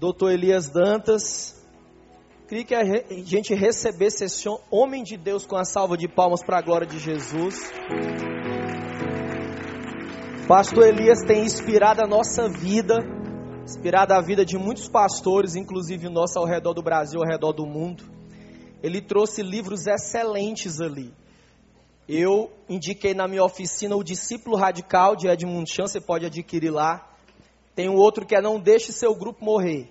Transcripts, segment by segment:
doutor Elias Dantas. Queria que a gente recebesse esse homem de Deus com a salva de palmas para a glória de Jesus. Pastor Elias tem inspirado a nossa vida, inspirado a vida de muitos pastores, inclusive nosso ao redor do Brasil, ao redor do mundo. Ele trouxe livros excelentes ali. Eu indiquei na minha oficina o Discípulo Radical de Edmund Chan, você pode adquirir lá. Tem um outro que é Não Deixe Seu Grupo Morrer.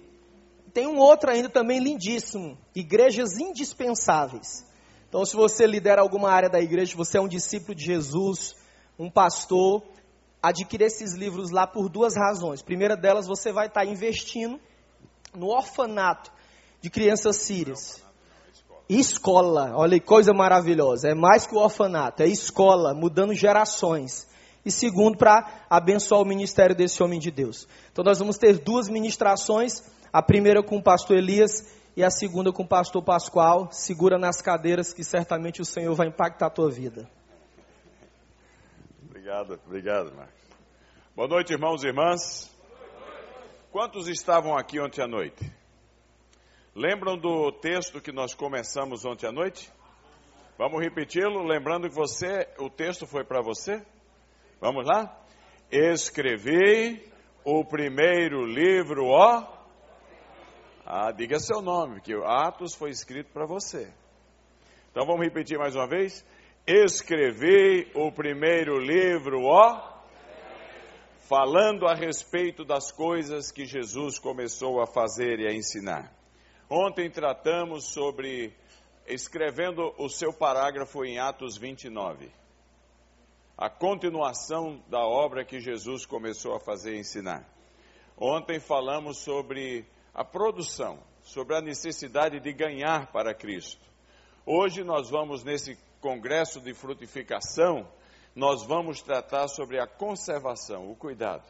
Tem um outro ainda também lindíssimo, Igrejas Indispensáveis. Então, se você lidera alguma área da igreja, você é um discípulo de Jesus, um pastor, adquira esses livros lá por duas razões. Primeira delas, você vai estar investindo no orfanato de crianças sírias. Escola, olha que coisa maravilhosa. É mais que o orfanato, é escola, mudando gerações. E segundo, para abençoar o ministério desse homem de Deus. Então nós vamos ter duas ministrações, a primeira com o pastor Elias e a segunda com o pastor Pascoal. Segura nas cadeiras que certamente o Senhor vai impactar a tua vida. Obrigado, obrigado, Marcos. Boa noite, irmãos e irmãs. Quantos estavam aqui ontem à noite? Lembram do texto que nós começamos ontem à noite? Vamos repeti-lo, lembrando que você, o texto foi para você? Vamos lá? Escrevi o primeiro livro, ó. Ah, diga seu nome, porque Atos foi escrito para você. Então vamos repetir mais uma vez? Escrevi o primeiro livro, ó falando a respeito das coisas que Jesus começou a fazer e a ensinar. Ontem tratamos sobre escrevendo o seu parágrafo em Atos 29. A continuação da obra que Jesus começou a fazer e ensinar. Ontem falamos sobre a produção, sobre a necessidade de ganhar para Cristo. Hoje nós vamos nesse congresso de frutificação, nós vamos tratar sobre a conservação, o cuidado.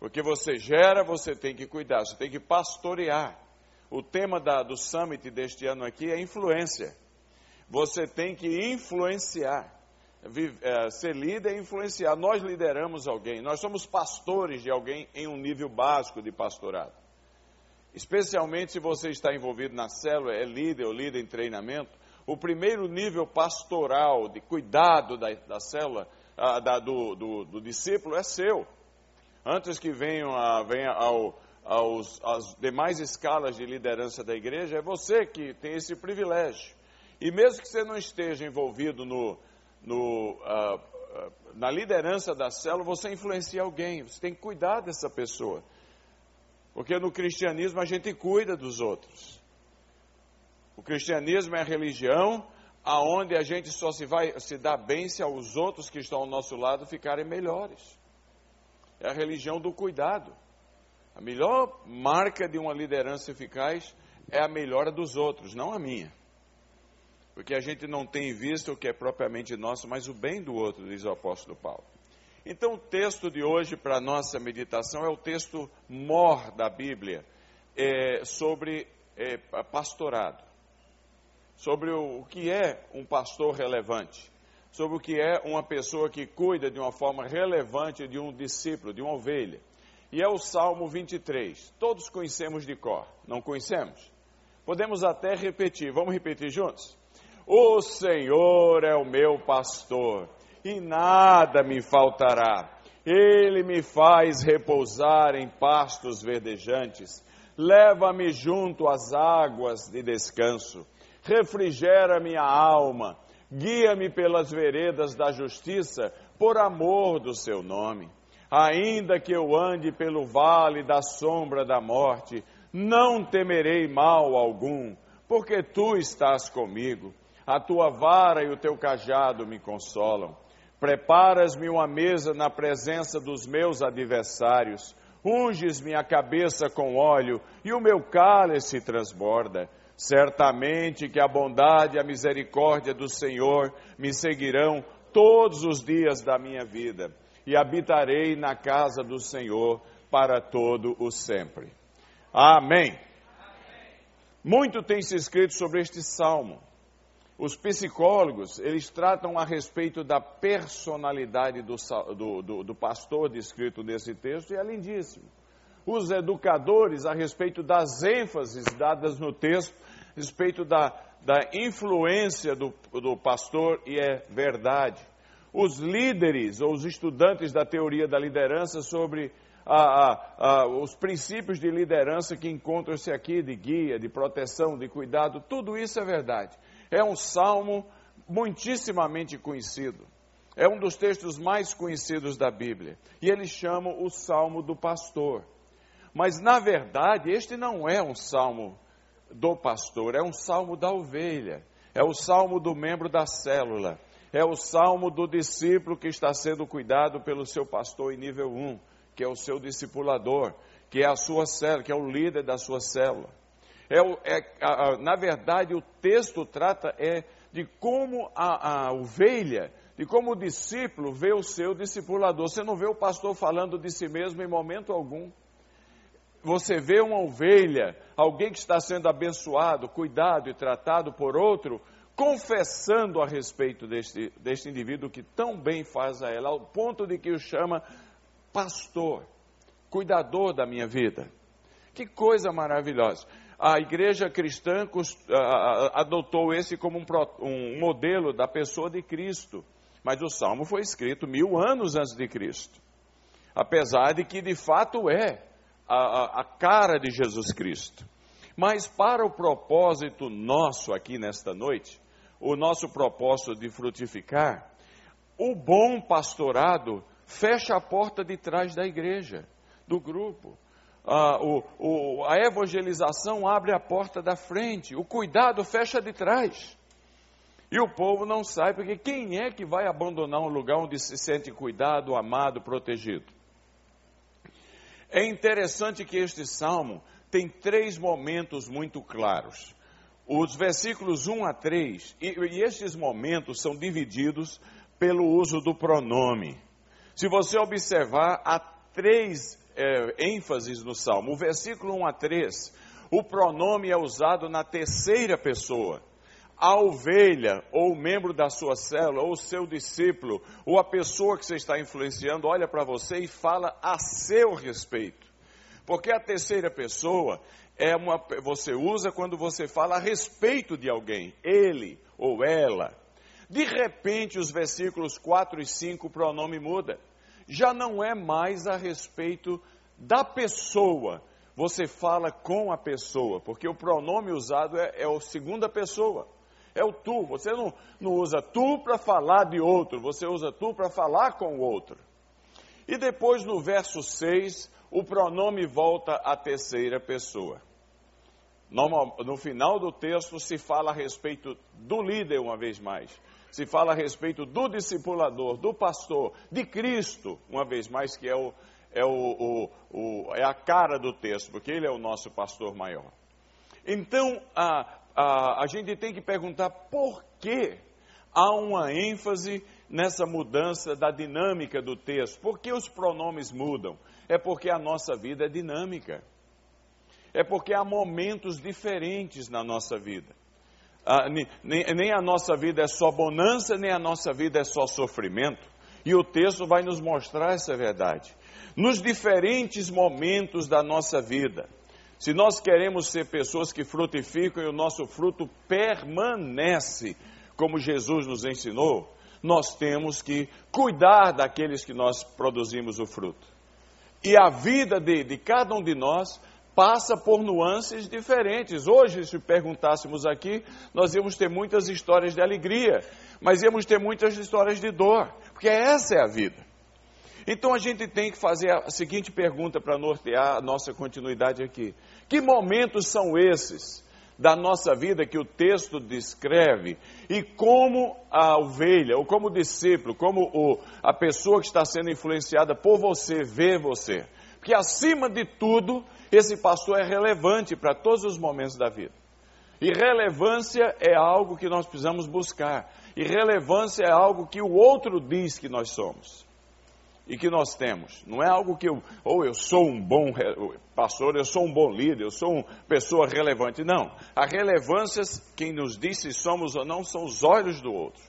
Porque você gera, você tem que cuidar, você tem que pastorear. O tema da, do summit deste ano aqui é influência. Você tem que influenciar. É, ser líder é influenciar. Nós lideramos alguém, nós somos pastores de alguém em um nível básico de pastorado. Especialmente se você está envolvido na célula, é líder ou líder em treinamento, o primeiro nível pastoral de cuidado da, da célula, da, do, do, do, discípulo, é seu. Antes que venham, a, venha ao, aos, às demais escalas de liderança da igreja, é você que tem esse privilégio. E mesmo que você não esteja envolvido no, no, uh, uh, na liderança da célula, você influencia alguém, você tem que cuidar dessa pessoa. Porque no cristianismo a gente cuida dos outros. O cristianismo é a religião aonde a gente só se vai se dá bem se os outros que estão ao nosso lado ficarem melhores. É a religião do cuidado. A melhor marca de uma liderança eficaz é a melhora dos outros, não a minha. Porque a gente não tem visto o que é propriamente nosso, mas o bem do outro, diz o apóstolo Paulo. Então, o texto de hoje para a nossa meditação é o texto mor da Bíblia é, sobre é, pastorado, sobre o, o que é um pastor relevante, sobre o que é uma pessoa que cuida de uma forma relevante de um discípulo, de uma ovelha e é o Salmo 23. Todos conhecemos de cor, não conhecemos? Podemos até repetir, vamos repetir juntos? O Senhor é o meu pastor e nada me faltará. Ele me faz repousar em pastos verdejantes, leva-me junto às águas de descanso, refrigera minha alma, guia-me pelas veredas da justiça, por amor do seu nome. Ainda que eu ande pelo vale da sombra da morte, não temerei mal algum, porque tu estás comigo. A tua vara e o teu cajado me consolam. Preparas-me uma mesa na presença dos meus adversários. Unges minha cabeça com óleo e o meu cálice transborda. Certamente que a bondade e a misericórdia do Senhor me seguirão todos os dias da minha vida e habitarei na casa do Senhor para todo o sempre. Amém. Muito tem se escrito sobre este salmo. Os psicólogos, eles tratam a respeito da personalidade do, do, do, do pastor descrito nesse texto e é lindíssimo. os educadores a respeito das ênfases dadas no texto, a respeito da, da influência do, do pastor, e é verdade. Os líderes ou os estudantes da teoria da liderança sobre a, a, a, os princípios de liderança que encontram-se aqui, de guia, de proteção, de cuidado, tudo isso é verdade. É um salmo muitíssimamente conhecido. É um dos textos mais conhecidos da Bíblia. E eles chamam o salmo do pastor. Mas, na verdade, este não é um salmo do pastor, é um salmo da ovelha. É o salmo do membro da célula. É o salmo do discípulo que está sendo cuidado pelo seu pastor em nível 1 que é o seu discipulador, que é a sua célula, que é o líder da sua célula. É, é a, a, na verdade, o texto trata é de como a, a ovelha, de como o discípulo vê o seu discipulador. Você não vê o pastor falando de si mesmo em momento algum. Você vê uma ovelha, alguém que está sendo abençoado, cuidado e tratado por outro, confessando a respeito deste, deste indivíduo que tão bem faz a ela, ao ponto de que o chama pastor, cuidador da minha vida. Que coisa maravilhosa. A igreja cristã adotou esse como um, modelo da pessoa de Cristo. Mas o salmo foi escrito mil anos antes de Cristo. Apesar de que de fato é a, a cara de Jesus Cristo. Mas para o propósito nosso aqui nesta noite, o nosso propósito de frutificar, o bom pastorado fecha a porta de trás da igreja, do grupo. Ah, o, o, a evangelização abre a porta da frente, o cuidado fecha de trás. E o povo não sai, porque quem é que vai abandonar um lugar onde se sente cuidado, amado, protegido? É interessante que este salmo tem três momentos muito claros. Os versículos 1 a 3, e, e estes momentos são divididos pelo uso do pronome. Se você observar, há três é, ênfases no Salmo. O versículo 1 a 3, o pronome é usado na terceira pessoa. A ovelha, ou membro da sua célula, ou seu discípulo, ou a pessoa que você está influenciando, olha para você e fala a seu respeito. Porque a terceira pessoa é uma, você usa quando você fala a respeito de alguém, ele ou ela. De repente, os versículos 4 e 5, o pronome muda. Já não é mais a respeito da pessoa. Você fala com a pessoa, porque o pronome usado é, é a segunda pessoa. É o tu. Você não, não usa tu para falar de outro, você usa tu para falar com o outro. E depois, no verso 6, o pronome volta à terceira pessoa. No, no final do texto se fala a respeito do líder uma vez mais se fala a respeito do discipulador, do pastor, de Cristo, uma vez mais, que é, o, é, o, o, é a cara do texto, porque ele é o nosso pastor maior. Então, a, a, a gente tem que perguntar por que há uma ênfase nessa mudança da dinâmica do texto. Por que os pronomes mudam? É porque a nossa vida é dinâmica. É porque há momentos diferentes na nossa vida. Ah, nem, nem a nossa vida é só bonança, nem a nossa vida é só sofrimento. E o texto vai nos mostrar essa verdade. Nos diferentes momentos da nossa vida, se nós queremos ser pessoas que frutificam e o nosso fruto permanece, como Jesus nos ensinou, nós temos que cuidar daqueles que nós produzimos o fruto. E a vida de, de cada um de nós passa por nuances diferentes. Hoje, se perguntássemos aqui, nós íamos ter muitas histórias de alegria, mas íamos ter muitas histórias de dor, porque essa é a vida. Então a gente tem que fazer a seguinte pergunta para nortear a nossa continuidade aqui: que momentos são esses da nossa vida que o texto descreve e como a ovelha, ou como o discípulo, como o, a pessoa que está sendo influenciada por você vê você? Porque acima de tudo, esse pastor é relevante para todos os momentos da vida. E relevância é algo que nós precisamos buscar. E relevância é algo que o outro diz que nós somos e que nós temos. Não é algo que eu, ou eu sou um bom pastor, eu sou um bom líder, eu sou uma pessoa relevante. Não. A relevância, quem nos diz se somos ou não, são os olhos do outro.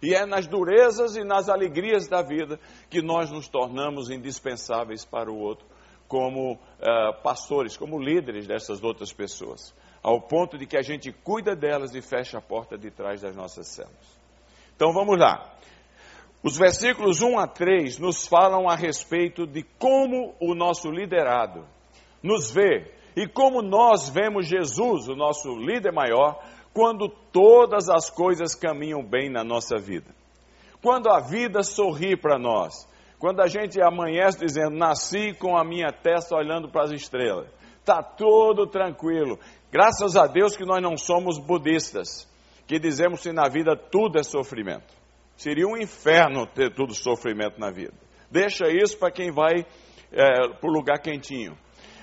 E é nas durezas e nas alegrias da vida que nós nos tornamos indispensáveis para o outro como uh, pastores, como líderes dessas outras pessoas, ao ponto de que a gente cuida delas e fecha a porta de trás das nossas células. Então vamos lá. Os versículos 1 a 3 nos falam a respeito de como o nosso liderado nos vê e como nós vemos Jesus, o nosso líder maior, quando todas as coisas caminham bem na nossa vida. Quando a vida sorri para nós, quando a gente amanhece dizendo, nasci com a minha testa olhando para as estrelas, está tudo tranquilo. Graças a Deus que nós não somos budistas, que dizemos que na vida tudo é sofrimento. Seria um inferno ter tudo sofrimento na vida. Deixa isso para quem vai é, para o lugar quentinho.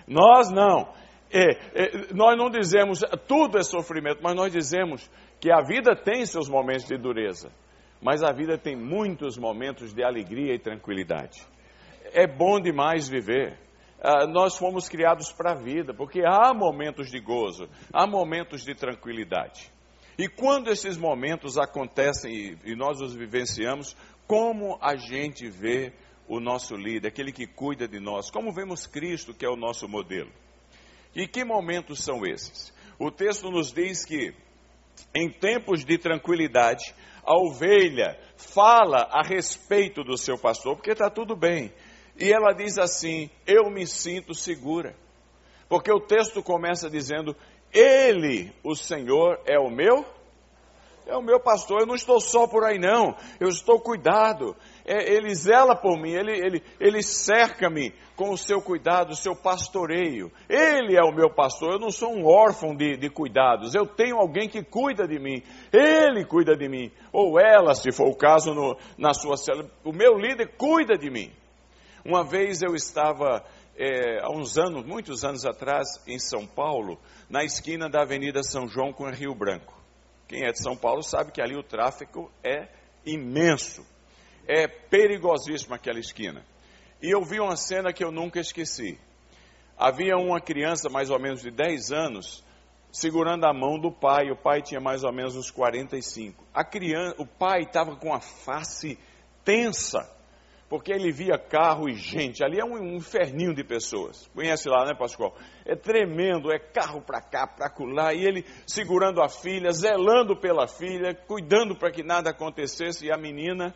Nós não. É, é, nós não dizemos tudo é sofrimento, mas nós dizemos que a vida tem seus momentos de dureza, mas a vida tem muitos momentos de alegria e tranquilidade. É bom demais viver. Ah, nós fomos criados para a vida, porque há momentos de gozo, há momentos de tranquilidade. E quando esses momentos acontecem e, e nós os vivenciamos, como a gente vê o nosso líder, aquele que cuida de nós, como vemos Cristo, que é o nosso modelo. E que momentos são esses? O texto nos diz que, em tempos de tranquilidade, a ovelha fala a respeito do seu pastor, porque está tudo bem. E ela diz assim: Eu me sinto segura. Porque o texto começa dizendo: Ele, o Senhor, é o meu é o meu pastor, eu não estou só por aí não, eu estou cuidado, ele zela por mim, ele, ele, ele cerca-me com o seu cuidado, o seu pastoreio. Ele é o meu pastor, eu não sou um órfão de, de cuidados, eu tenho alguém que cuida de mim, ele cuida de mim, ou ela, se for o caso, no, na sua célula. O meu líder cuida de mim. Uma vez eu estava, é, há uns anos, muitos anos atrás, em São Paulo, na esquina da Avenida São João com Rio Branco. Quem é de São Paulo sabe que ali o tráfego é imenso é perigosíssima aquela esquina. E eu vi uma cena que eu nunca esqueci. Havia uma criança, mais ou menos de 10 anos, segurando a mão do pai. O pai tinha mais ou menos uns 45. A criança, o pai estava com a face tensa, porque ele via carro e gente. Ali é um inferninho de pessoas. Conhece lá, né, Pascoal? É tremendo, é carro para cá, para lá, e ele segurando a filha, zelando pela filha, cuidando para que nada acontecesse, e a menina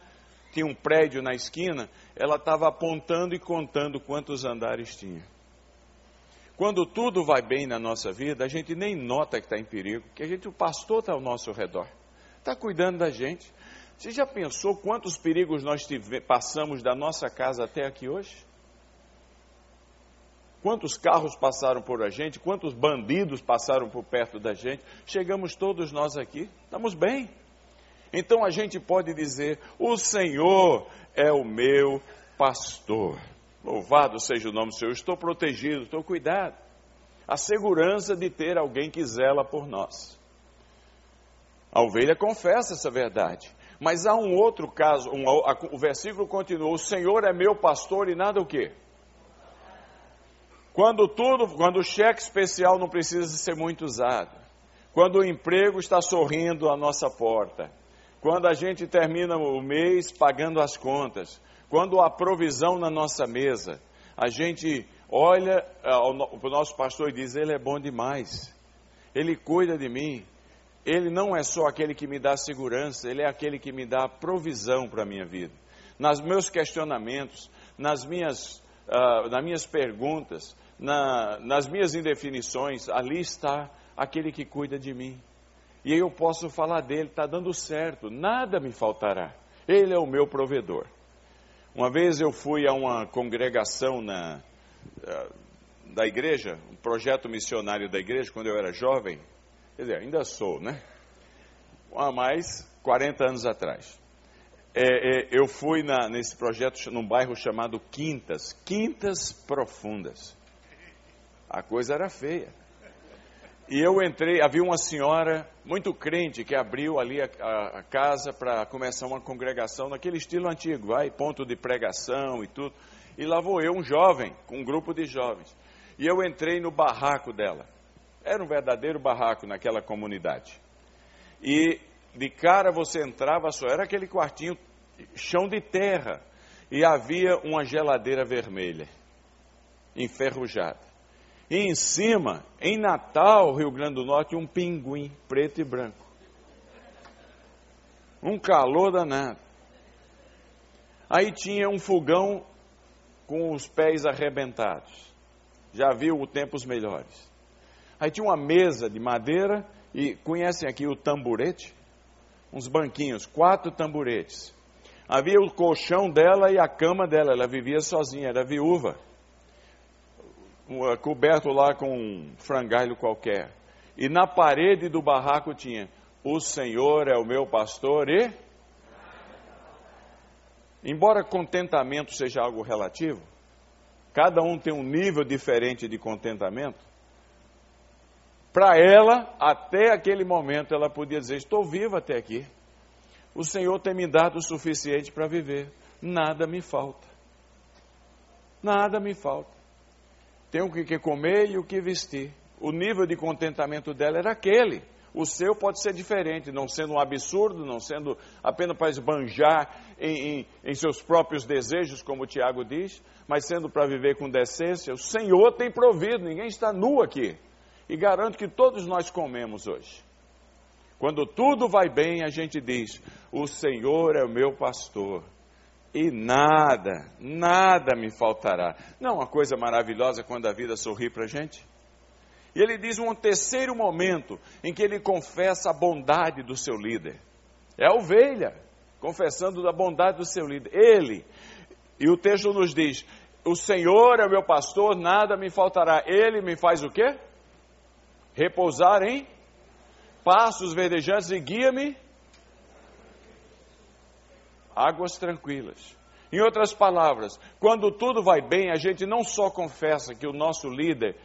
tinha um prédio na esquina, ela estava apontando e contando quantos andares tinha. Quando tudo vai bem na nossa vida, a gente nem nota que está em perigo, porque a gente, o pastor está ao nosso redor, está cuidando da gente. Você já pensou quantos perigos nós tive, passamos da nossa casa até aqui hoje? Quantos carros passaram por a gente? Quantos bandidos passaram por perto da gente? Chegamos todos nós aqui, estamos bem. Então a gente pode dizer: O Senhor é o meu pastor. Louvado seja o nome do Senhor. Estou protegido, estou cuidado. A segurança de ter alguém que zela por nós. A ovelha confessa essa verdade. Mas há um outro caso, um, a, o versículo continua: O Senhor é meu pastor e nada o quê? Quando tudo, quando o cheque especial não precisa ser muito usado, quando o emprego está sorrindo à nossa porta, quando a gente termina o mês pagando as contas, quando há provisão na nossa mesa, a gente olha eh, para o nosso pastor e diz: Ele é bom demais, Ele cuida de mim, Ele não é só aquele que me dá segurança, Ele é aquele que me dá provisão para a minha vida. Nas meus questionamentos, nas minhas, uh, nas minhas perguntas, na, nas minhas indefinições, ali está aquele que cuida de mim. E eu posso falar dele, está dando certo, nada me faltará. Ele é o meu provedor. Uma vez eu fui a uma congregação na, eh, da igreja, um projeto missionário da igreja, quando eu era jovem, quer dizer, ainda sou, né? Há mais 40 anos atrás. É, é, eu fui na, nesse projeto num bairro chamado Quintas, Quintas Profundas. A coisa era feia. E eu entrei, havia uma senhora muito crente que abriu ali a, a, a casa para começar uma congregação naquele estilo antigo, vai, ponto de pregação e tudo. E lá vou eu, um jovem, com um grupo de jovens. E eu entrei no barraco dela. Era um verdadeiro barraco naquela comunidade. E de cara você entrava, só era aquele quartinho, chão de terra. E havia uma geladeira vermelha. enferrujada. E em cima, em Natal, Rio Grande do Norte, um pinguim preto e branco. Um calor danado. Aí tinha um fogão com os pés arrebentados. Já viu tempos melhores. Aí tinha uma mesa de madeira e conhecem aqui o tamborete? Uns banquinhos, quatro tamboretes. Havia o colchão dela e a cama dela. Ela vivia sozinha, era viúva. Coberto lá com um frangalho qualquer. E na parede do barraco tinha: O Senhor é o meu pastor e. Embora contentamento seja algo relativo, cada um tem um nível diferente de contentamento. Para ela, até aquele momento, ela podia dizer: Estou viva até aqui. O Senhor tem me dado o suficiente para viver. Nada me falta. Nada me falta. Tenho o que comer e o que vestir. O nível de contentamento dela era aquele. O seu pode ser diferente, não sendo um absurdo, não sendo apenas para esbanjar em, em, em seus próprios desejos, como Tiago diz, mas sendo para viver com decência. O Senhor tem provido, ninguém está nu aqui. E garanto que todos nós comemos hoje. Quando tudo vai bem, a gente diz: O Senhor é o meu pastor. E nada, nada me faltará. Não é uma coisa maravilhosa quando a vida sorri para a gente? E ele diz um terceiro momento em que ele confessa a bondade do seu líder. É a ovelha, confessando da bondade do seu líder. Ele. E o texto nos diz: O Senhor é meu pastor, nada me faltará. Ele me faz o quê? Repousar em passos verdejantes e guia-me águas tranquilas. Em outras palavras, quando tudo vai bem, a gente não só confessa que o nosso líder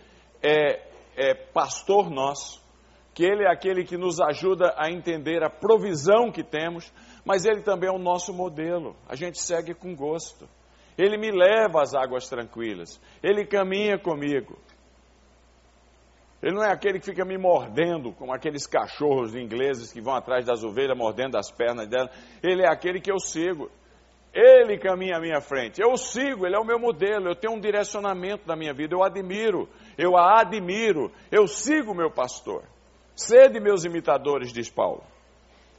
é, é pastor nosso, que ele é aquele que nos ajuda a entender a provisão que temos, mas ele também é o nosso modelo. A gente segue com gosto. Ele me leva às águas tranquilas. Ele caminha comigo. Ele não é aquele que fica me mordendo, como aqueles cachorros ingleses que vão atrás das ovelhas, mordendo as pernas dela. Ele é aquele que eu sigo. Ele caminha à minha frente. Eu sigo, ele é o meu modelo. Eu tenho um direcionamento na minha vida. Eu admiro, eu a admiro. Eu sigo o meu pastor. Sede meus imitadores, diz Paulo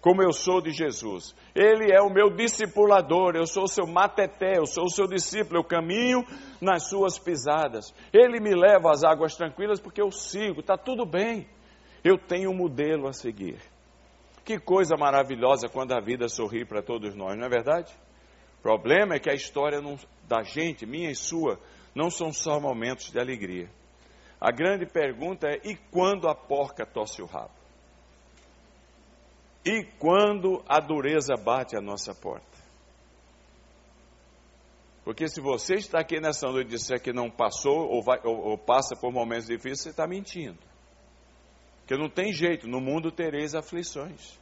como eu sou de Jesus. Ele é o meu discipulador, eu sou o seu mateté, eu sou o seu discípulo, eu caminho nas suas pisadas. Ele me leva às águas tranquilas porque eu sigo, está tudo bem. Eu tenho um modelo a seguir. Que coisa maravilhosa quando a vida sorri para todos nós, não é verdade? O problema é que a história não, da gente, minha e sua, não são só momentos de alegria. A grande pergunta é: e quando a porca tosse o rabo? E quando a dureza bate à nossa porta? Porque se você está aqui nessa noite e disser que não passou ou, vai, ou, ou passa por momentos difíceis, você está mentindo. Porque não tem jeito, no mundo tereis aflições.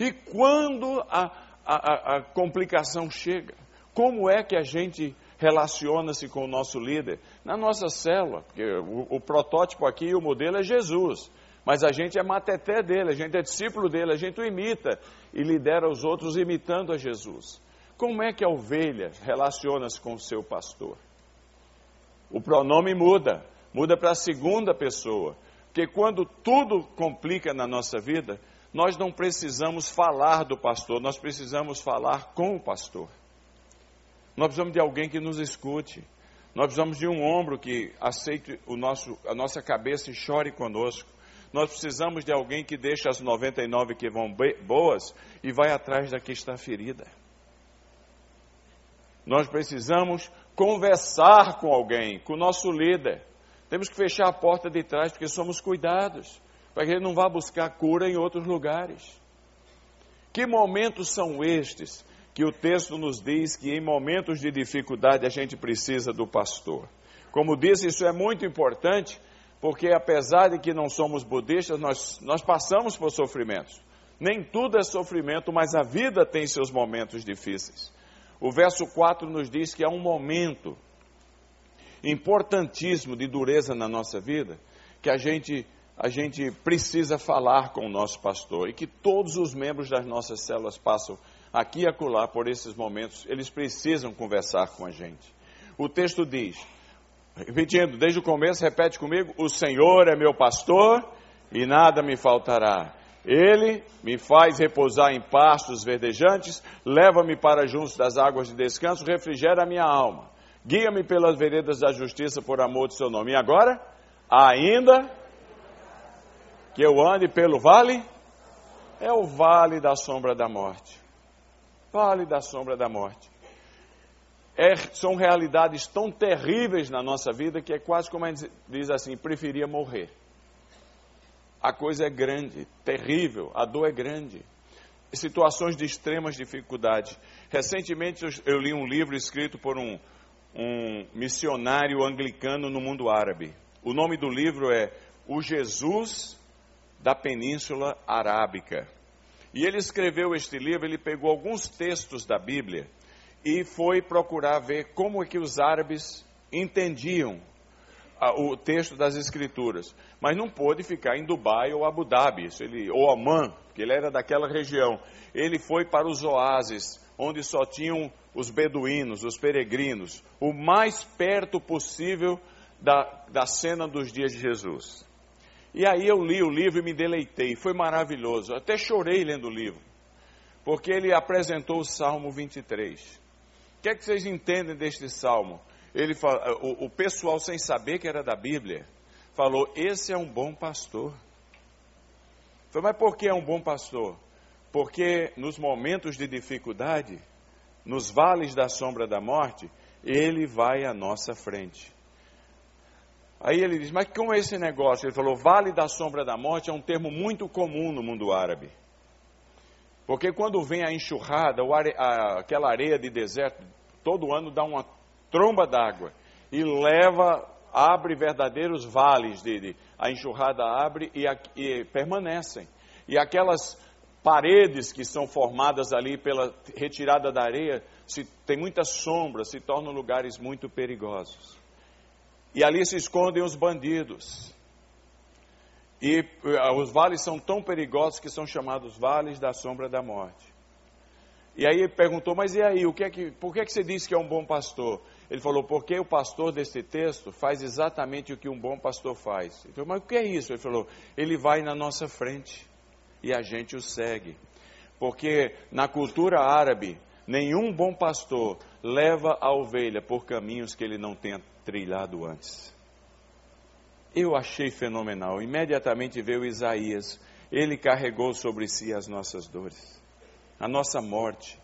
E quando a, a, a complicação chega, como é que a gente relaciona-se com o nosso líder? Na nossa célula, porque o, o protótipo aqui, o modelo é Jesus. Mas a gente é mateté dele, a gente é discípulo dele, a gente o imita e lidera os outros imitando a Jesus. Como é que a ovelha relaciona-se com o seu pastor? O pronome muda, muda para a segunda pessoa. Porque quando tudo complica na nossa vida, nós não precisamos falar do pastor, nós precisamos falar com o pastor. Nós precisamos de alguém que nos escute. Nós precisamos de um ombro que aceite o nosso, a nossa cabeça e chore conosco. Nós precisamos de alguém que deixa as 99 que vão boas e vai atrás da que está ferida. Nós precisamos conversar com alguém, com o nosso líder. Temos que fechar a porta de trás porque somos cuidados, para que ele não vá buscar cura em outros lugares. Que momentos são estes que o texto nos diz que em momentos de dificuldade a gente precisa do pastor? Como disse, isso é muito importante porque apesar de que não somos budistas, nós, nós passamos por sofrimentos. Nem tudo é sofrimento, mas a vida tem seus momentos difíceis. O verso 4 nos diz que há um momento importantíssimo de dureza na nossa vida, que a gente, a gente precisa falar com o nosso pastor e que todos os membros das nossas células passam aqui e acolá por esses momentos, eles precisam conversar com a gente. O texto diz: Repetindo, desde o começo, repete comigo: O Senhor é meu pastor e nada me faltará. Ele me faz repousar em pastos verdejantes, leva-me para junto das águas de descanso, refrigera a minha alma. Guia-me pelas veredas da justiça por amor de seu nome. E agora, ainda que eu ande pelo vale, é o vale da sombra da morte. Vale da sombra da morte. É, são realidades tão terríveis na nossa vida que é quase como a gente diz assim: preferia morrer. A coisa é grande, terrível, a dor é grande. Situações de extremas dificuldades. Recentemente eu, li um livro escrito por um, um missionário anglicano no mundo árabe. O nome do livro é O Jesus da Península Arábica. E ele escreveu este livro, ele pegou alguns textos da Bíblia e foi procurar ver como é que os árabes entendiam o texto das Escrituras. Mas não pôde ficar em Dubai ou Abu Dhabi, ele, ou Amman, porque ele era daquela região. Ele foi para os oásis, onde só tinham os beduínos, os peregrinos, o mais perto possível da, da cena dos dias de Jesus. E aí eu li o livro e me deleitei, foi maravilhoso. Até chorei lendo o livro, porque ele apresentou o Salmo 23. Que é que vocês entendem deste salmo? Ele fala, o, o pessoal, sem saber que era da Bíblia, falou: Esse é um bom pastor. Falei, mas por que é um bom pastor? Porque nos momentos de dificuldade, nos vales da sombra da morte, ele vai à nossa frente. Aí ele diz: Mas como é esse negócio? Ele falou: Vale da sombra da morte é um termo muito comum no mundo árabe. Porque quando vem a enxurrada, a, aquela areia de deserto, todo ano dá uma tromba d'água e leva, abre verdadeiros vales de, de a enxurrada abre e, e permanecem. E aquelas paredes que são formadas ali pela retirada da areia, se tem muita sombra, se tornam lugares muito perigosos. E ali se escondem os bandidos. E uh, os vales são tão perigosos que são chamados vales da sombra da morte. E aí ele perguntou, mas e aí, o que é que, por que, é que você disse que é um bom pastor? Ele falou, porque o pastor desse texto faz exatamente o que um bom pastor faz. Ele falou, mas o que é isso? Ele falou, ele vai na nossa frente e a gente o segue. Porque na cultura árabe, nenhum bom pastor leva a ovelha por caminhos que ele não tenha trilhado antes. Eu achei fenomenal. Imediatamente veio Isaías. Ele carregou sobre si as nossas dores, a nossa morte.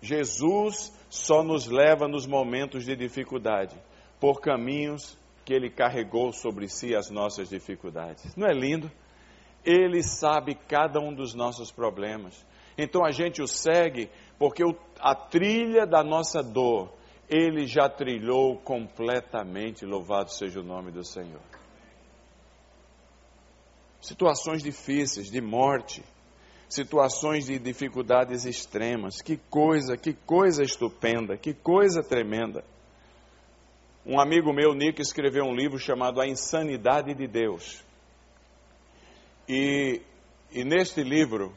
Jesus só nos leva nos momentos de dificuldade, por caminhos que ele carregou sobre si as nossas dificuldades. Não é lindo? Ele sabe cada um dos nossos problemas. Então a gente o segue porque a trilha da nossa dor ele já trilhou completamente, louvado seja o nome do Senhor. Situações difíceis, de morte, situações de dificuldades extremas, que coisa, que coisa estupenda, que coisa tremenda. Um amigo meu, Nick, escreveu um livro chamado A Insanidade de Deus. E, e neste livro,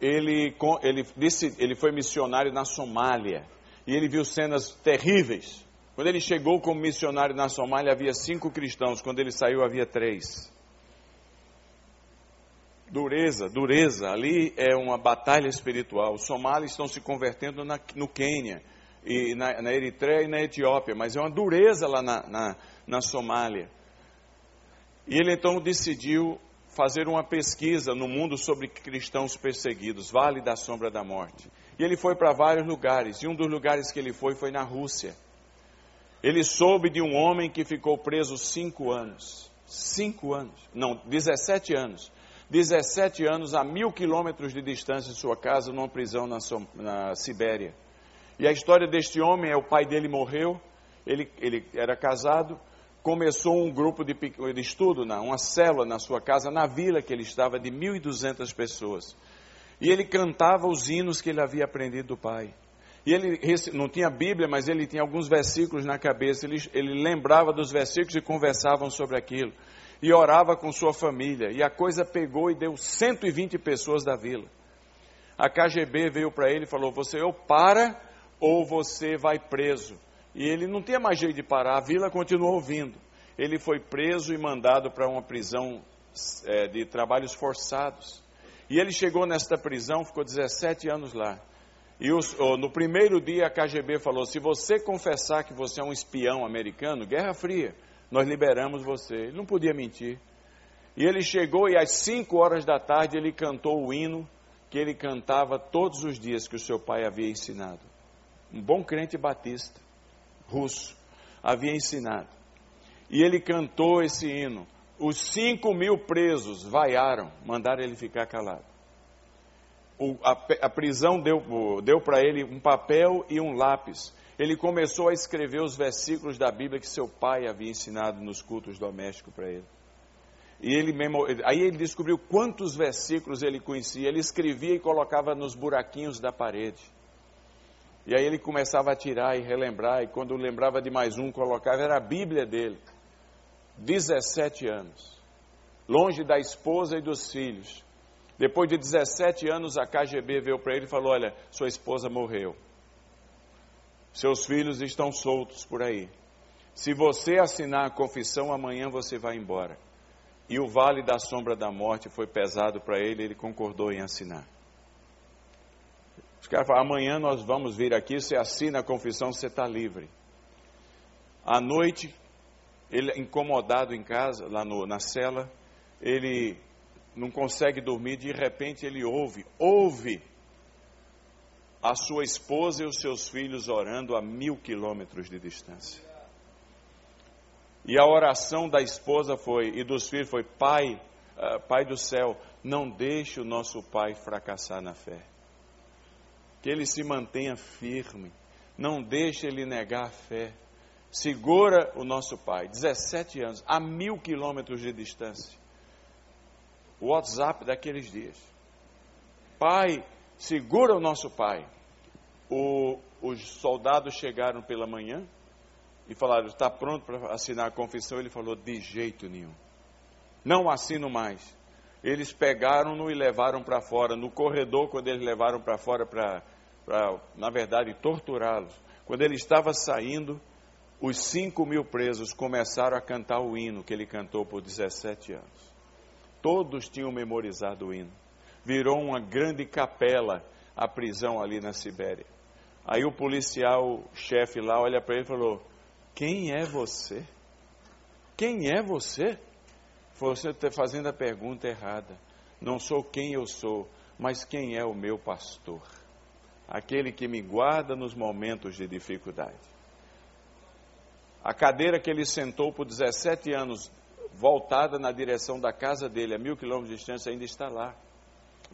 ele, ele, disse, ele foi missionário na Somália e ele viu cenas terríveis. Quando ele chegou como missionário na Somália, havia cinco cristãos, quando ele saiu, havia três. Dureza, dureza, ali é uma batalha espiritual. Os somalis estão se convertendo na, no Quênia, e na, na, Eritreia e na Etiópia, mas é uma dureza lá na, na, na Somália. E ele então decidiu fazer uma pesquisa no mundo sobre cristãos perseguidos, Vale da Sombra da Morte. E ele foi para vários lugares, e um dos lugares que ele foi foi na Rússia. Ele soube de um homem que ficou preso cinco anos. Cinco anos. Não, 17 anos. 17 anos a mil quilômetros de distância de sua casa, numa prisão na, na Sibéria. E a história deste homem é: o pai dele morreu, ele, ele era casado, começou um grupo de, de estudo, uma célula na sua casa, na vila que ele estava, de 1.200 pessoas. E ele cantava os hinos que ele havia aprendido do pai. E ele não tinha Bíblia, mas ele tinha alguns versículos na cabeça. Ele, ele lembrava dos versículos e conversavam sobre aquilo. E orava com sua família. E a coisa pegou e deu 120 pessoas da vila. A KGB veio para ele e falou: Você ou para ou você vai preso. E ele não tinha mais jeito de parar, a vila continuou ouvindo. Ele foi preso e mandado para uma prisão é, de trabalhos forçados. E ele chegou nesta prisão, ficou 17 anos lá. E os, oh, no primeiro dia a KGB falou: se você confessar que você é um espião americano, Guerra Fria, nós liberamos você. Ele não podia mentir. E ele chegou e às 5 horas da tarde ele cantou o hino que ele cantava todos os dias que o seu pai havia ensinado. Um bom crente batista, russo, havia ensinado. E ele cantou esse hino. Os cinco mil presos vaiaram, mandaram ele ficar calado. O, a, a, prisão deu, deu para ele um papel e um lápis. Ele começou a escrever os versículos da Bíblia que seu pai havia ensinado nos cultos domésticos para ele. E ele aí ele descobriu quantos versículos ele conhecia. Ele escrevia e colocava nos buraquinhos da parede. E aí ele começava a tirar e relembrar, e quando lembrava de mais um, colocava, era a Bíblia dele. 17 anos. Longe da esposa e dos filhos. Depois de 17 anos, a KGB veio para ele e falou: Olha, sua esposa morreu. Seus filhos estão soltos por aí. Se você assinar a confissão, amanhã você vai embora. E o vale da sombra da morte foi pesado para ele, ele concordou em assinar. Os caras falaram: amanhã nós vamos vir aqui, você assina a confissão, você está livre. À noite, ele incomodado em casa, lá no, na cela, ele não consegue dormir, de repente ele ouve, ouve a sua esposa e os seus filhos orando a mil quilômetros de distância. E a oração da esposa foi, e dos filhos foi: Pai, uh, Pai do céu, não deixe o nosso pai fracassar na fé. Que ele se mantenha firme. Não deixe ele negar a fé. Segura o nosso pai, 17 anos, a mil quilômetros de distância. O WhatsApp daqueles dias. Pai, segura o nosso pai. O, os soldados chegaram pela manhã, e falaram: está pronto para assinar a confissão? Ele falou: de jeito nenhum. Não assino mais. Eles pegaram-no e levaram para fora. No corredor, quando eles levaram para fora para, na verdade, torturá-los. Quando ele estava saindo, os cinco mil presos começaram a cantar o hino que ele cantou por 17 anos. Todos tinham memorizado o hino. Virou uma grande capela a prisão ali na Sibéria. Aí o policial chefe lá olha para ele e falou: quem é você? Quem é você? Você está fazendo a pergunta errada. Não sou quem eu sou, mas quem é o meu pastor? Aquele que me guarda nos momentos de dificuldade. A cadeira que ele sentou por 17 anos, voltada na direção da casa dele, a mil quilômetros de distância, ainda está lá,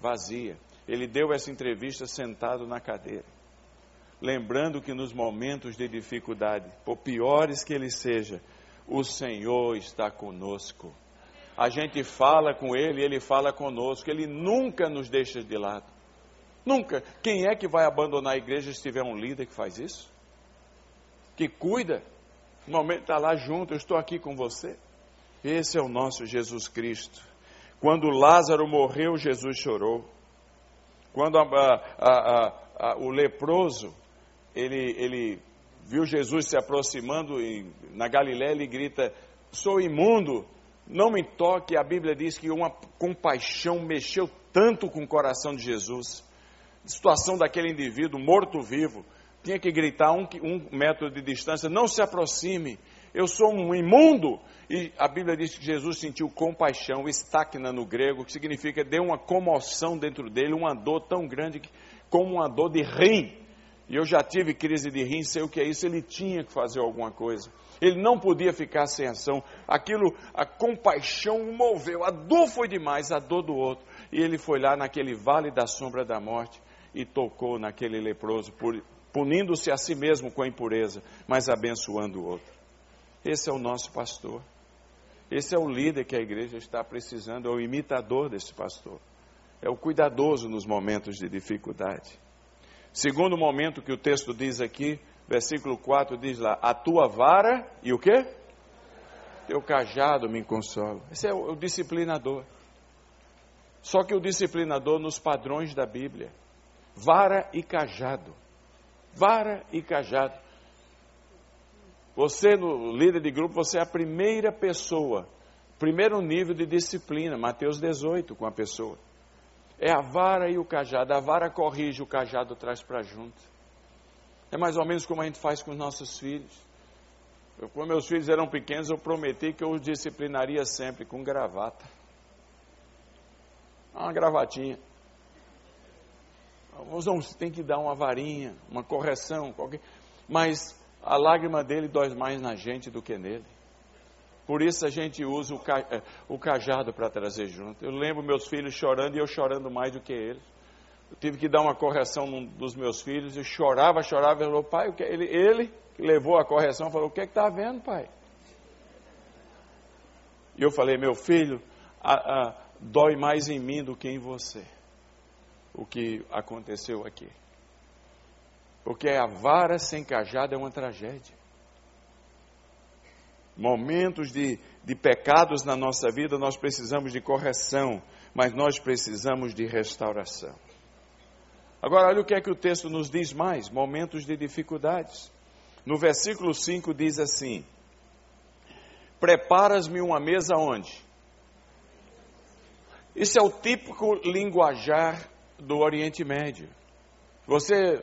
vazia. Ele deu essa entrevista sentado na cadeira lembrando que nos momentos de dificuldade, por piores que eles sejam, o Senhor está conosco. A gente fala com Ele, Ele fala conosco, Ele nunca nos deixa de lado. Nunca. Quem é que vai abandonar a igreja se tiver um líder que faz isso? Que cuida? No momento está lá junto, eu estou aqui com você. Esse é o nosso Jesus Cristo. Quando Lázaro morreu, Jesus chorou. Quando a, a, a, o leproso ele, ele viu Jesus se aproximando e, na Galiléia, ele grita: Sou imundo, não me toque. A Bíblia diz que uma compaixão mexeu tanto com o coração de Jesus. A situação daquele indivíduo morto-vivo, tinha que gritar um, um metro de distância: Não se aproxime, eu sou um imundo. E a Bíblia diz que Jesus sentiu compaixão, estáquina no grego, que significa deu uma comoção dentro dele, uma dor tão grande como uma dor de rim. E eu já tive crise de rim, sei o que é isso. Ele tinha que fazer alguma coisa. Ele não podia ficar sem ação. Aquilo, a compaixão o moveu. A dor foi demais, a dor do outro. E ele foi lá naquele vale da sombra da morte e tocou naquele leproso, punindo-se a si mesmo com a impureza, mas abençoando o outro. Esse é o nosso pastor. Esse é o líder que a igreja está precisando, é o imitador desse pastor. É o cuidadoso nos momentos de dificuldade. Segundo momento que o texto diz aqui, versículo 4 diz lá: A tua vara e o quê? Teu cajado me consola. Esse é o disciplinador. Só que o disciplinador nos padrões da Bíblia. Vara e cajado. Vara e cajado. Você, no líder de grupo, você é a primeira pessoa, primeiro nível de disciplina, Mateus 18, com a pessoa. É a vara e o cajado. A vara corrige, o cajado traz para junto. É mais ou menos como a gente faz com os nossos filhos. Eu, quando meus filhos eram pequenos, eu prometi que eu os disciplinaria sempre com gravata. Uma gravatinha. Você tem que dar uma varinha, uma correção, qualquer. Mas a lágrima dele dói mais na gente do que nele. Por isso a gente usa o, ca, é, o cajado para trazer junto. Eu lembro meus filhos chorando e eu chorando mais do que eles. Eu tive que dar uma correção num dos meus filhos e chorava, chorava. Ele falou, pai, ele, ele levou a correção falou: O que é que está vendo, pai? E eu falei: Meu filho, a, a, dói mais em mim do que em você o que aconteceu aqui. Porque a vara sem cajado é uma tragédia. Momentos de, de pecados na nossa vida, nós precisamos de correção, mas nós precisamos de restauração. Agora, olha o que é que o texto nos diz mais: momentos de dificuldades. No versículo 5 diz assim: Preparas-me uma mesa onde? Isso é o típico linguajar do Oriente Médio. Você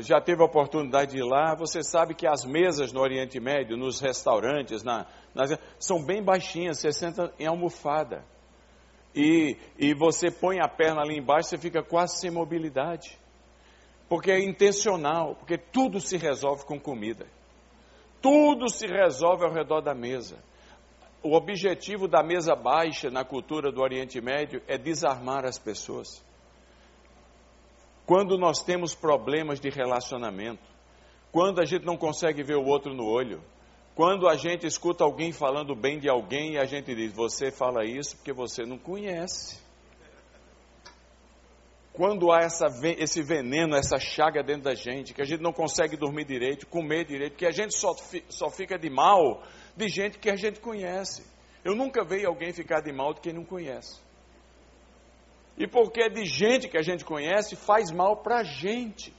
já teve a oportunidade de ir lá, você sabe que as mesas no Oriente Médio, nos restaurantes, na, nas, são bem baixinhas, você senta em almofada. E, e você põe a perna ali embaixo, você fica quase sem mobilidade. Porque é intencional, porque tudo se resolve com comida. Tudo se resolve ao redor da mesa. O objetivo da mesa baixa na cultura do Oriente Médio é desarmar as pessoas. Quando nós temos problemas de relacionamento, quando a gente não consegue ver o outro no olho, quando a gente escuta alguém falando bem de alguém e a gente diz, você fala isso porque você não conhece. Quando há essa, esse veneno, essa chaga dentro da gente, que a gente não consegue dormir direito, comer direito, que a gente só, só fica de mal de gente que a gente conhece. Eu nunca vejo alguém ficar de mal de quem não conhece. E porque é de gente que a gente conhece, faz mal para a gente.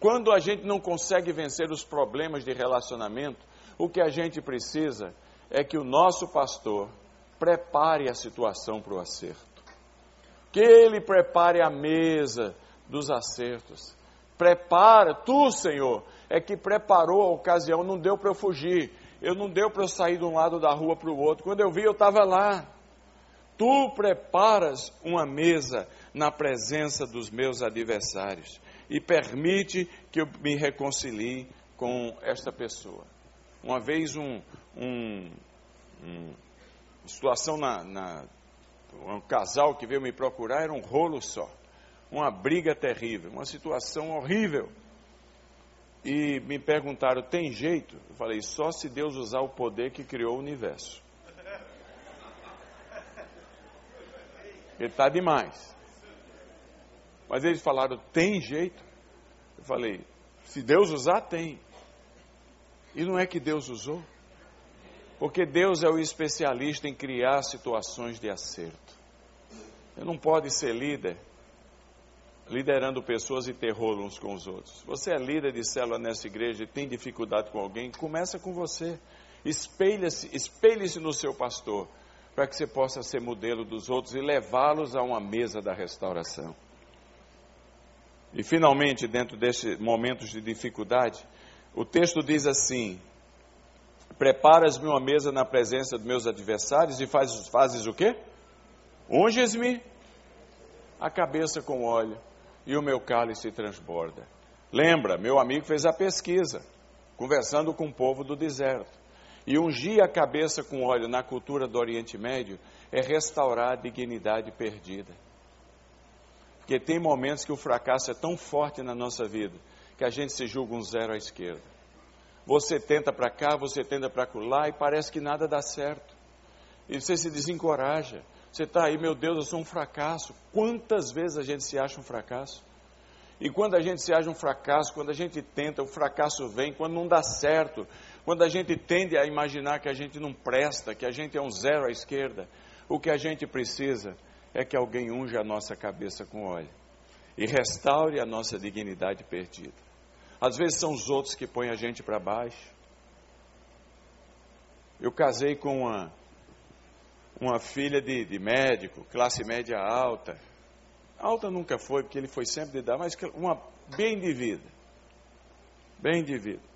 Quando a gente não consegue vencer os problemas de relacionamento, o que a gente precisa é que o nosso pastor prepare a situação para o acerto. Que ele prepare a mesa dos acertos. Prepara, tu, Senhor, é que preparou a ocasião, não deu para eu fugir, eu não deu para eu sair de um lado da rua para o outro. Quando eu vi, eu estava lá. Tu preparas uma mesa na presença dos meus adversários e permite que eu me reconcilie com esta pessoa. Uma vez um, um, um situação na, na, um casal que veio me procurar era um rolo só, uma briga terrível, uma situação horrível. E me perguntaram, tem jeito? Eu falei, só se Deus usar o poder que criou o universo. Ele está demais. Mas eles falaram, tem jeito? Eu falei, se Deus usar, tem. E não é que Deus usou? Porque Deus é o especialista em criar situações de acerto. Você não pode ser líder liderando pessoas e ter rolo uns com os outros. Você é líder de célula nessa igreja e tem dificuldade com alguém, começa com você. Espelhe-se espelhe no seu pastor para que você possa ser modelo dos outros e levá-los a uma mesa da restauração. E finalmente, dentro desses momentos de dificuldade, o texto diz assim: Preparas-me uma mesa na presença dos meus adversários e fazes, fazes o quê? Unges-me a cabeça com óleo e o meu cálice transborda. Lembra, meu amigo fez a pesquisa, conversando com o povo do deserto. E ungir a cabeça com óleo na cultura do Oriente Médio é restaurar a dignidade perdida. Porque tem momentos que o fracasso é tão forte na nossa vida que a gente se julga um zero à esquerda. Você tenta para cá, você tenta para lá e parece que nada dá certo. E você se desencoraja. Você está aí, meu Deus, eu sou um fracasso. Quantas vezes a gente se acha um fracasso? E quando a gente se acha um fracasso, quando a gente tenta, o fracasso vem, quando não dá certo, quando a gente tende a imaginar que a gente não presta, que a gente é um zero à esquerda, o que a gente precisa é que alguém unja a nossa cabeça com óleo e restaure a nossa dignidade perdida. Às vezes são os outros que põem a gente para baixo. Eu casei com uma, uma filha de, de médico, classe média alta. Alta nunca foi, porque ele foi sempre de dar, mas uma bem de vida. Bem de vida.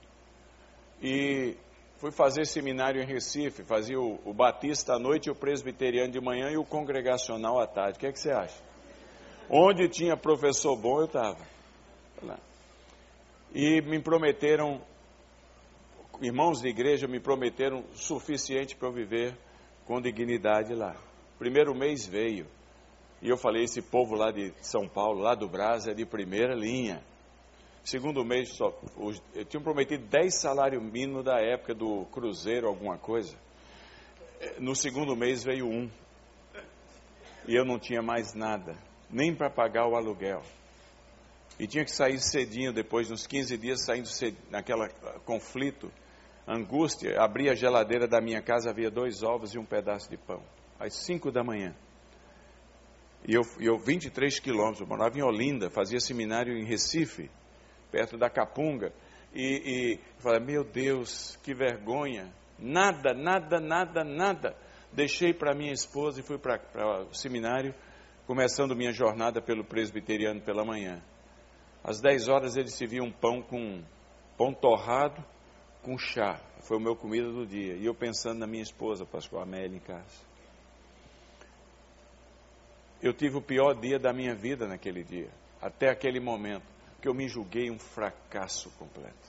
E fui fazer seminário em Recife, fazia o, o Batista à noite, o Presbiteriano de manhã e o Congregacional à tarde. O que, é que você acha? Onde tinha professor bom, eu estava. E me prometeram, irmãos de igreja me prometeram suficiente para eu viver com dignidade lá. Primeiro mês veio. E eu falei, esse povo lá de São Paulo, lá do Brasil, é de primeira linha. Segundo mês, só, eu tinha prometido 10 salários mínimos da época do Cruzeiro, alguma coisa. No segundo mês veio um. E eu não tinha mais nada nem para pagar o aluguel. E tinha que sair cedinho, depois, uns 15 dias, saindo cedinho, naquela ah, conflito, angústia. Abri a geladeira da minha casa, havia dois ovos e um pedaço de pão. Às 5 da manhã. E eu, eu 23 quilômetros, eu morava em Olinda, fazia seminário em Recife, perto da Capunga. E, e falei, meu Deus, que vergonha. Nada, nada, nada, nada. Deixei para minha esposa e fui para o seminário começando minha jornada pelo presbiteriano pela manhã. Às 10 horas ele se via um pão com pão torrado com chá. Foi o meu comida do dia. E eu pensando na minha esposa, Pascoal Amélia, em casa. Eu tive o pior dia da minha vida naquele dia, até aquele momento, que eu me julguei um fracasso completo.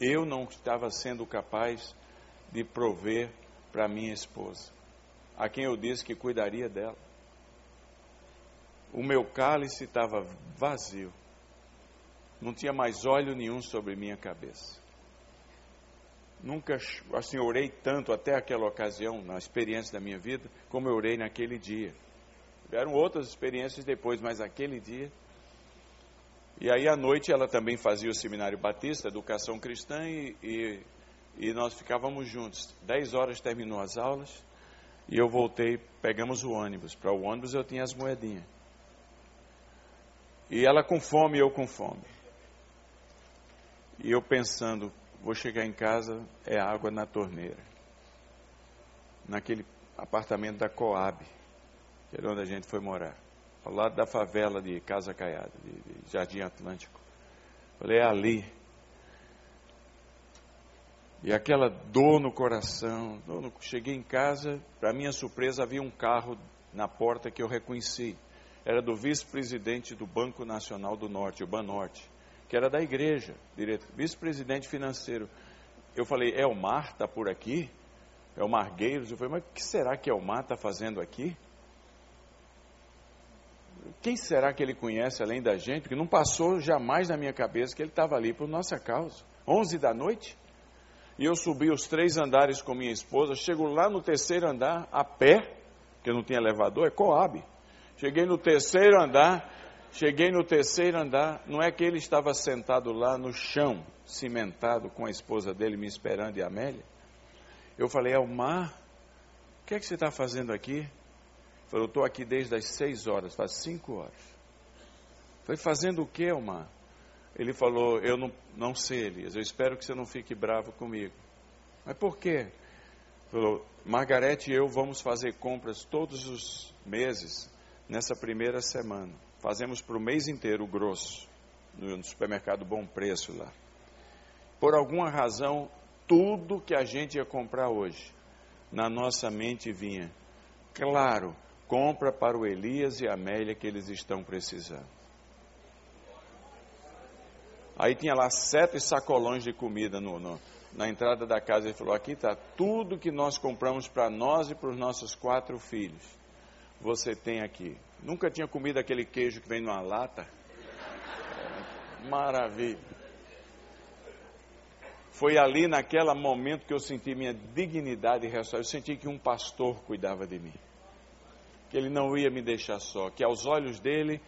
Eu não estava sendo capaz de prover para minha esposa, a quem eu disse que cuidaria dela o meu cálice estava vazio. Não tinha mais óleo nenhum sobre minha cabeça. Nunca assim orei tanto até aquela ocasião, na experiência da minha vida, como eu orei naquele dia. Tiveram outras experiências depois, mas aquele dia. E aí à noite ela também fazia o seminário batista, educação cristã, e, e, e nós ficávamos juntos. Dez horas terminou as aulas e eu voltei, pegamos o ônibus. Para o ônibus eu tinha as moedinhas. E ela com fome eu com fome. E eu pensando, vou chegar em casa, é água na torneira. Naquele apartamento da Coab, que era onde a gente foi morar. Ao lado da favela de Casa Caiada, de, de Jardim Atlântico. Falei, é ali. E aquela dor no coração. Cheguei em casa, para minha surpresa, havia um carro na porta que eu reconheci era do vice-presidente do Banco Nacional do Norte, o Banorte, que era da igreja, vice-presidente financeiro. Eu falei, Elmar está por aqui? Elmar Gueiros? Eu falei, mas o que será que Elmar está fazendo aqui? Quem será que ele conhece além da gente? Porque não passou jamais na minha cabeça que ele estava ali por nossa causa. Onze da noite. E eu subi os três andares com minha esposa, chego lá no terceiro andar, a pé, que não tinha elevador, é Coab. Cheguei no terceiro andar, cheguei no terceiro andar, não é que ele estava sentado lá no chão, cimentado com a esposa dele me esperando e a Amélia. Eu falei, Elmar, o que é que você está fazendo aqui? Falou, eu estou aqui desde as seis horas, faz cinco horas. Falei, fazendo o que, Elmar? Ele falou, eu não, não sei, Elias, eu espero que você não fique bravo comigo. Mas por quê? Falou, Margarete e eu vamos fazer compras todos os meses nessa primeira semana. Fazemos para o mês inteiro grosso, no supermercado Bom Preço lá. Por alguma razão, tudo que a gente ia comprar hoje, na nossa mente vinha, claro, compra para o Elias e a Amélia que eles estão precisando. Aí tinha lá sete sacolões de comida no, no, na entrada da casa. Ele falou: aqui está tudo que nós compramos para nós e para os nossos quatro filhos você tem aqui. Nunca tinha comido aquele queijo que vem numa lata. Maravilha. Foi ali naquele momento que eu senti minha dignidade restaurar. Eu senti que um pastor cuidava de mim. Que ele não ia me deixar só. Que aos olhos dele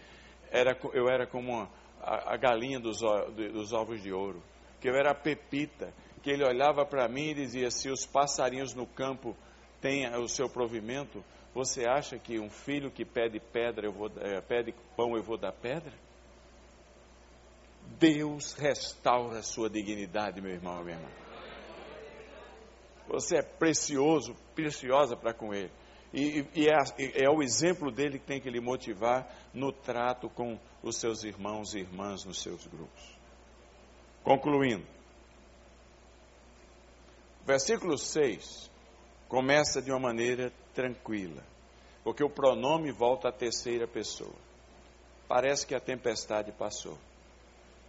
era, eu era como a, a galinha dos, dos ovos de ouro. Que eu era a pepita. Que ele olhava para mim e dizia: se os passarinhos no campo têm o seu provimento, você acha que um filho que pede pedra, eu vou, é, pede pão, eu vou dar pedra? Deus restaura a sua dignidade, meu irmão, minha irmã. Você é precioso, preciosa para com Ele. E, e é, é, o exemplo dele que tem que lhe motivar no trato com os seus irmãos e irmãs nos seus grupos. Concluindo, versículo 6 começa de uma maneira tranquila, porque o pronome volta à terceira pessoa. Parece que a tempestade passou.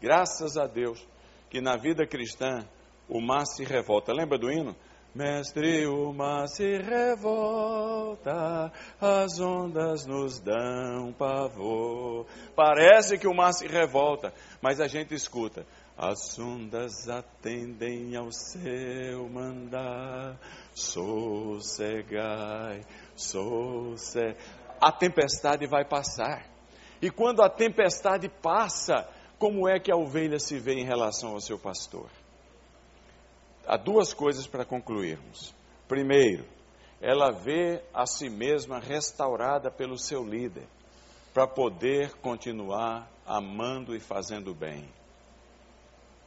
Graças a Deus que na vida cristã o mar se revolta. Lembra do hino? Mestre, o mar se revolta, as ondas nos dão pavor. Parece que o mar se revolta, mas a gente escuta. As ondas atendem ao seu mandar, sossegai, sossegai. A tempestade vai passar. E quando a tempestade passa, como é que a ovelha se vê em relação ao seu pastor? Há duas coisas para concluirmos. Primeiro, ela vê a si mesma restaurada pelo seu líder, para poder continuar amando e fazendo bem.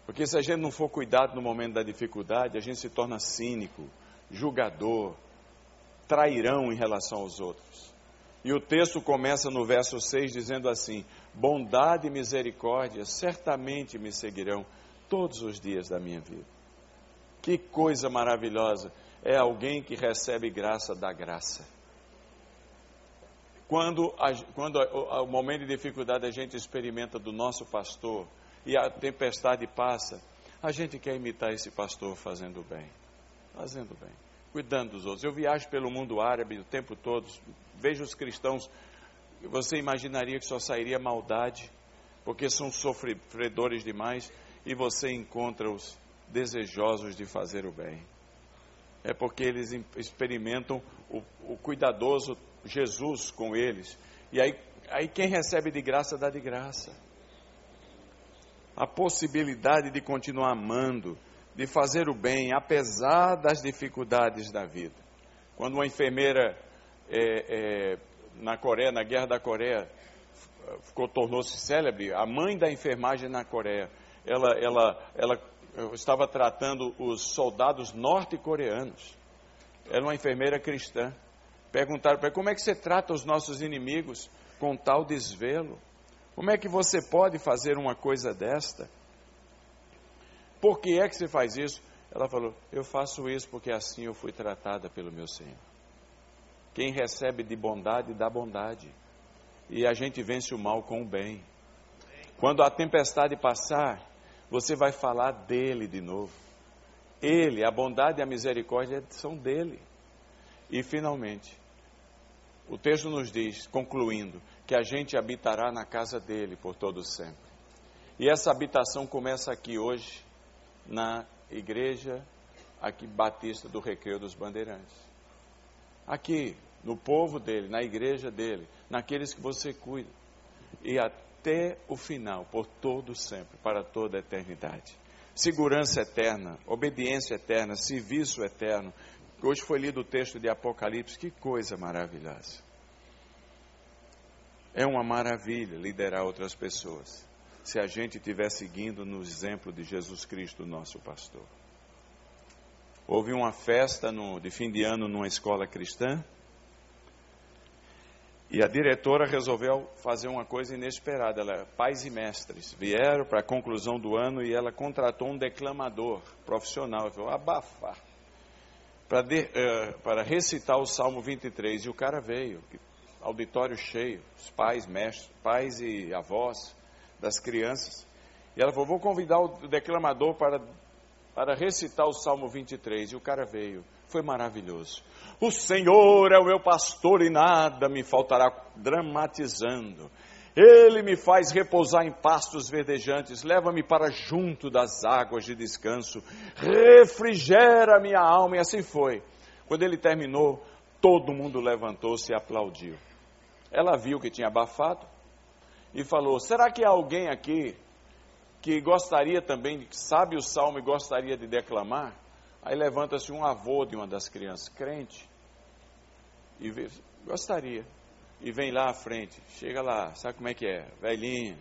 Porque se a gente não for cuidado no momento da dificuldade, a gente se torna cínico, julgador, trairão em relação aos outros. E o texto começa no verso 6 dizendo assim: Bondade e misericórdia certamente me seguirão todos os dias da minha vida. Que coisa maravilhosa é alguém que recebe graça da graça. Quando, a, quando o momento de dificuldade a gente experimenta do nosso pastor e a tempestade passa, a gente quer imitar esse pastor fazendo bem, fazendo bem, cuidando dos outros. Eu viajo pelo mundo árabe o tempo todo, vejo os cristãos, você imaginaria que só sairia maldade, porque são sofredores demais, e você encontra-os desejosos de fazer o bem. É porque eles experimentam o, o cuidadoso Jesus com eles. E aí, aí quem recebe de graça dá de graça. A possibilidade de continuar amando, de fazer o bem, apesar das dificuldades da vida. Quando uma enfermeira é, é, na Coreia, na Guerra da Coreia, ficou tornou-se célebre, a mãe da enfermagem na Coreia, ela, ela, ela eu estava tratando os soldados norte-coreanos. Era uma enfermeira cristã. Perguntaram para como é que você trata os nossos inimigos com tal desvelo? Como é que você pode fazer uma coisa desta? Por que é que você faz isso? Ela falou: Eu faço isso porque assim eu fui tratada pelo meu Senhor. Quem recebe de bondade, dá bondade. E a gente vence o mal com o bem. Quando a tempestade passar, você vai falar dele de novo. Ele, a bondade e a misericórdia são dele. E finalmente, o texto nos diz, concluindo, que a gente habitará na casa dele por todo sempre. E essa habitação começa aqui hoje, na igreja aqui batista do Recreio dos Bandeirantes. Aqui, no povo dele, na igreja dele, naqueles que você cuida. E a até o final, por todo sempre, para toda a eternidade. Segurança eterna, obediência eterna, serviço eterno. Hoje foi lido o texto de Apocalipse, que coisa maravilhosa. É uma maravilha liderar outras pessoas, se a gente estiver seguindo no exemplo de Jesus Cristo, nosso pastor. Houve uma festa no, de fim de ano numa escola cristã, e a diretora resolveu fazer uma coisa inesperada. Ela, pais e mestres vieram para a conclusão do ano e ela contratou um declamador profissional. Falou, abafar. Para, uh, para recitar o Salmo 23. E o cara veio, auditório cheio, os pais, mestres, pais e avós das crianças. E ela falou, vou convidar o declamador para, para recitar o Salmo 23. E o cara veio. Foi maravilhoso. O Senhor é o meu pastor e nada me faltará, dramatizando. Ele me faz repousar em pastos verdejantes, leva-me para junto das águas de descanso, refrigera minha alma, e assim foi. Quando ele terminou, todo mundo levantou-se e aplaudiu. Ela viu que tinha abafado e falou: Será que há alguém aqui que gostaria também, que sabe o salmo e gostaria de declamar? Aí levanta-se um avô de uma das crianças, crente, e vê, gostaria. E vem lá à frente, chega lá, sabe como é que é? Velhinho.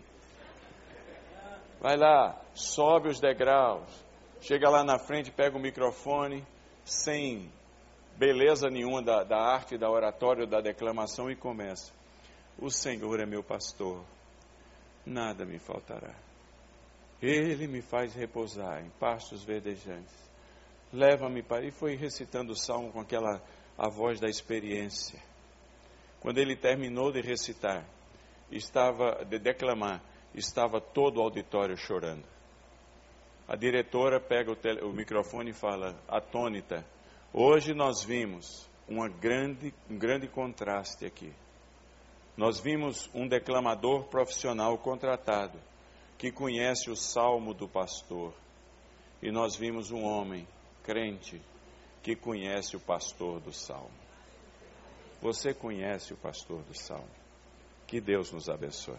Vai lá, sobe os degraus, chega lá na frente, pega o microfone, sem beleza nenhuma da, da arte, da oratória, da declamação e começa: O Senhor é meu pastor, nada me faltará. Ele me faz repousar em pastos verdejantes. Leva-me para. E foi recitando o salmo com aquela a voz da experiência. Quando ele terminou de recitar, estava de declamar, estava todo o auditório chorando. A diretora pega o, tele, o microfone e fala, atônita, hoje nós vimos uma grande, um grande contraste aqui. Nós vimos um declamador profissional contratado que conhece o salmo do pastor. E nós vimos um homem crente que conhece o pastor do salmo. Você conhece o pastor do salmo. Que Deus nos abençoe.